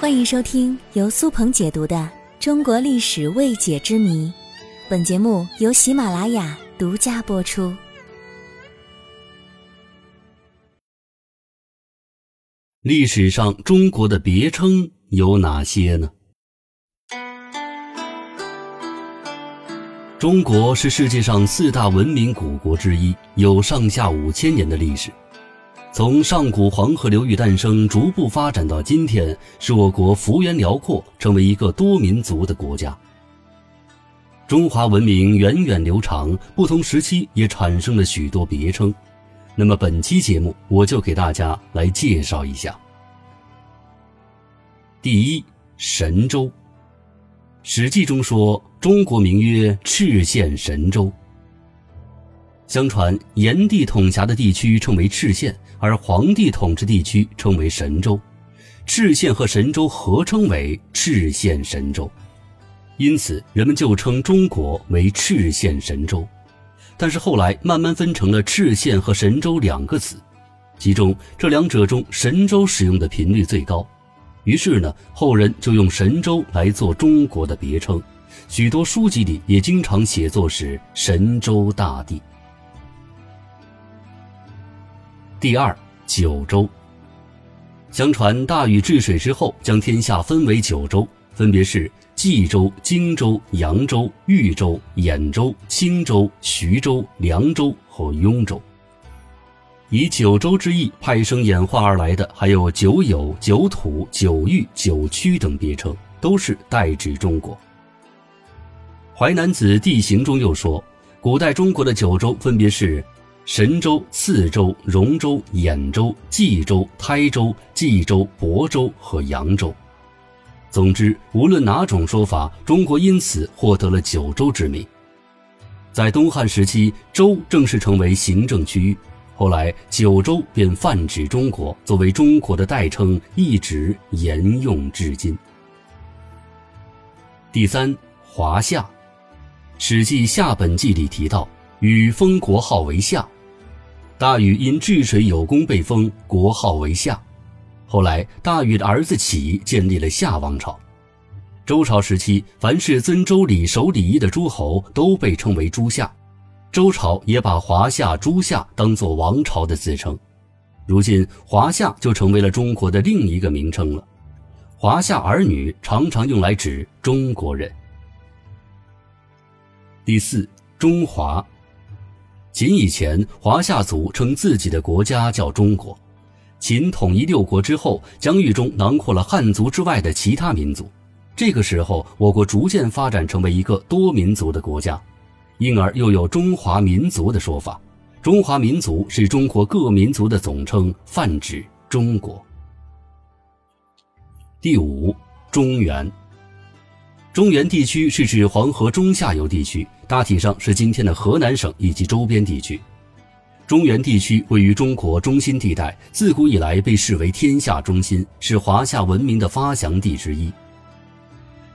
欢迎收听由苏鹏解读的《中国历史未解之谜》，本节目由喜马拉雅独家播出。历史上中国的别称有哪些呢？中国是世界上四大文明古国之一，有上下五千年的历史。从上古黄河流域诞生，逐步发展到今天，使我国幅员辽阔，成为一个多民族的国家。中华文明源远流长，不同时期也产生了许多别称。那么本期节目，我就给大家来介绍一下。第一，神州。《史记》中说，中国名曰赤县神州。相传，炎帝统辖的地区称为赤县。而黄帝统治地区称为神州，赤县和神州合称为赤县神州，因此人们就称中国为赤县神州。但是后来慢慢分成了赤县和神州两个词，其中这两者中神州使用的频率最高，于是呢后人就用神州来做中国的别称，许多书籍里也经常写作是神州大地。第二，九州。相传大禹治水之后，将天下分为九州，分别是冀州、荆州、扬州、豫州、兖州、青州、徐州、凉州和雍州。以九州之意派生演化而来的，还有九有、九土、九域、九曲等别称，都是代指中国。《淮南子·地形》中又说，古代中国的九州分别是。神州、次州、荣州、兖州、冀州、台州、冀州、亳州和扬州。总之，无论哪种说法，中国因此获得了九州之名。在东汉时期，州正式成为行政区域，后来九州便泛指中国，作为中国的代称，一直沿用至今。第三，华夏，《史记·夏本纪》里提到，禹封国号为夏。大禹因治水有功，被封国号为夏。后来，大禹的儿子启建立了夏王朝。周朝时期，凡是遵周礼、守礼仪的诸侯都被称为诸夏。周朝也把华夏、诸夏当作王朝的自称。如今，华夏就成为了中国的另一个名称了。华夏儿女常常用来指中国人。第四，中华。秦以前，华夏族称自己的国家叫中国。秦统一六国之后，疆域中囊括了汉族之外的其他民族。这个时候，我国逐渐发展成为一个多民族的国家，因而又有中华民族的说法。中华民族是中国各民族的总称，泛指中国。第五，中原。中原地区是指黄河中下游地区，大体上是今天的河南省以及周边地区。中原地区位于中国中心地带，自古以来被视为天下中心，是华夏文明的发祥地之一。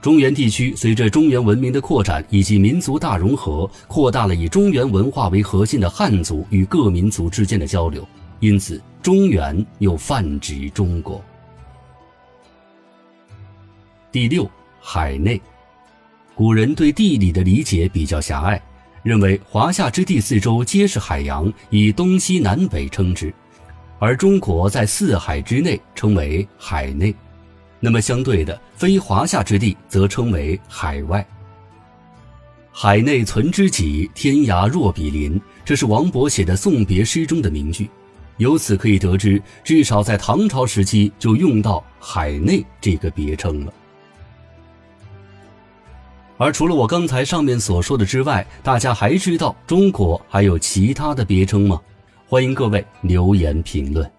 中原地区随着中原文明的扩展以及民族大融合，扩大了以中原文化为核心的汉族与各民族之间的交流，因此中原又泛指中国。第六。海内，古人对地理的理解比较狭隘，认为华夏之地四周皆是海洋，以东西南北称之，而中国在四海之内，称为海内。那么相对的，非华夏之地则称为海外。海内存知己，天涯若比邻，这是王勃写的送别诗中的名句。由此可以得知，至少在唐朝时期就用到海内这个别称了。而除了我刚才上面所说的之外，大家还知道中国还有其他的别称吗？欢迎各位留言评论。